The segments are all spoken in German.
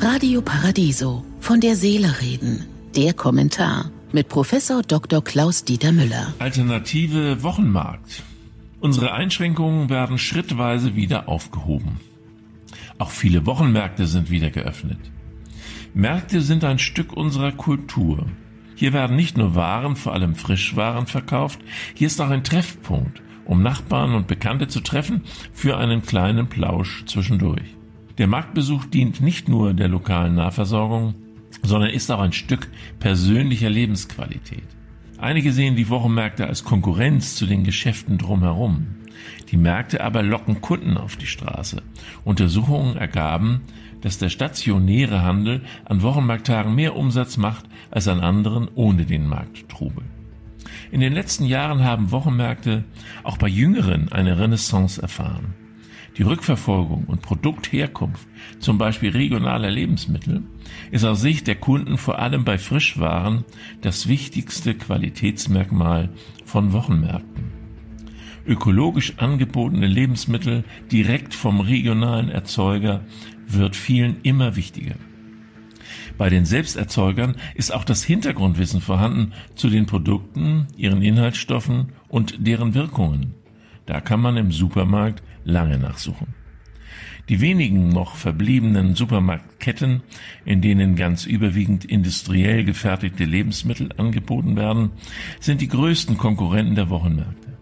Radio Paradiso von der Seele reden. Der Kommentar mit Professor Dr. Klaus Dieter Müller. Alternative Wochenmarkt. Unsere Einschränkungen werden schrittweise wieder aufgehoben. Auch viele Wochenmärkte sind wieder geöffnet. Märkte sind ein Stück unserer Kultur. Hier werden nicht nur Waren, vor allem Frischwaren verkauft, hier ist auch ein Treffpunkt, um Nachbarn und Bekannte zu treffen für einen kleinen Plausch zwischendurch. Der Marktbesuch dient nicht nur der lokalen Nahversorgung, sondern ist auch ein Stück persönlicher Lebensqualität. Einige sehen die Wochenmärkte als Konkurrenz zu den Geschäften drumherum. Die Märkte aber locken Kunden auf die Straße. Untersuchungen ergaben, dass der stationäre Handel an Wochenmarkttagen mehr Umsatz macht als an anderen ohne den Markttrubel. In den letzten Jahren haben Wochenmärkte auch bei Jüngeren eine Renaissance erfahren. Die Rückverfolgung und Produktherkunft, zum Beispiel regionaler Lebensmittel, ist aus Sicht der Kunden vor allem bei Frischwaren das wichtigste Qualitätsmerkmal von Wochenmärkten. Ökologisch angebotene Lebensmittel direkt vom regionalen Erzeuger wird vielen immer wichtiger. Bei den Selbsterzeugern ist auch das Hintergrundwissen vorhanden zu den Produkten, ihren Inhaltsstoffen und deren Wirkungen. Da kann man im Supermarkt lange nachsuchen. Die wenigen noch verbliebenen Supermarktketten, in denen ganz überwiegend industriell gefertigte Lebensmittel angeboten werden, sind die größten Konkurrenten der Wochenmärkte.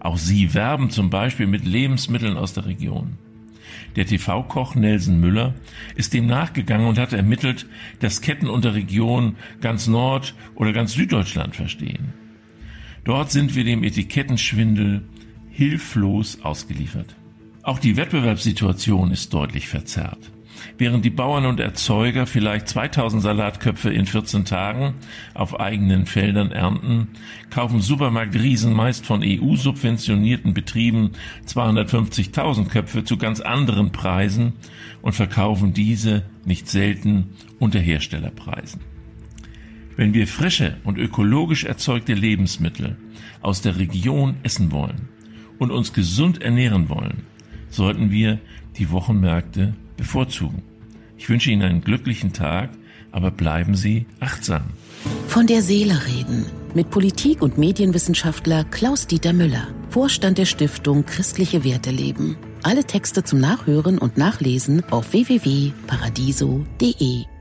Auch sie werben zum Beispiel mit Lebensmitteln aus der Region. Der TV-Koch Nelson Müller ist dem nachgegangen und hat ermittelt, dass Ketten unter Region ganz Nord- oder ganz Süddeutschland verstehen. Dort sind wir dem Etikettenschwindel hilflos ausgeliefert. Auch die Wettbewerbssituation ist deutlich verzerrt. Während die Bauern und Erzeuger vielleicht 2000 Salatköpfe in 14 Tagen auf eigenen Feldern ernten, kaufen Supermarktriesen meist von EU-subventionierten Betrieben 250.000 Köpfe zu ganz anderen Preisen und verkaufen diese nicht selten unter Herstellerpreisen. Wenn wir frische und ökologisch erzeugte Lebensmittel aus der Region essen wollen, und uns gesund ernähren wollen, sollten wir die Wochenmärkte bevorzugen. Ich wünsche Ihnen einen glücklichen Tag, aber bleiben Sie achtsam. Von der Seele reden mit Politik- und Medienwissenschaftler Klaus-Dieter Müller, Vorstand der Stiftung Christliche Werte leben. Alle Texte zum Nachhören und Nachlesen auf www.paradiso.de.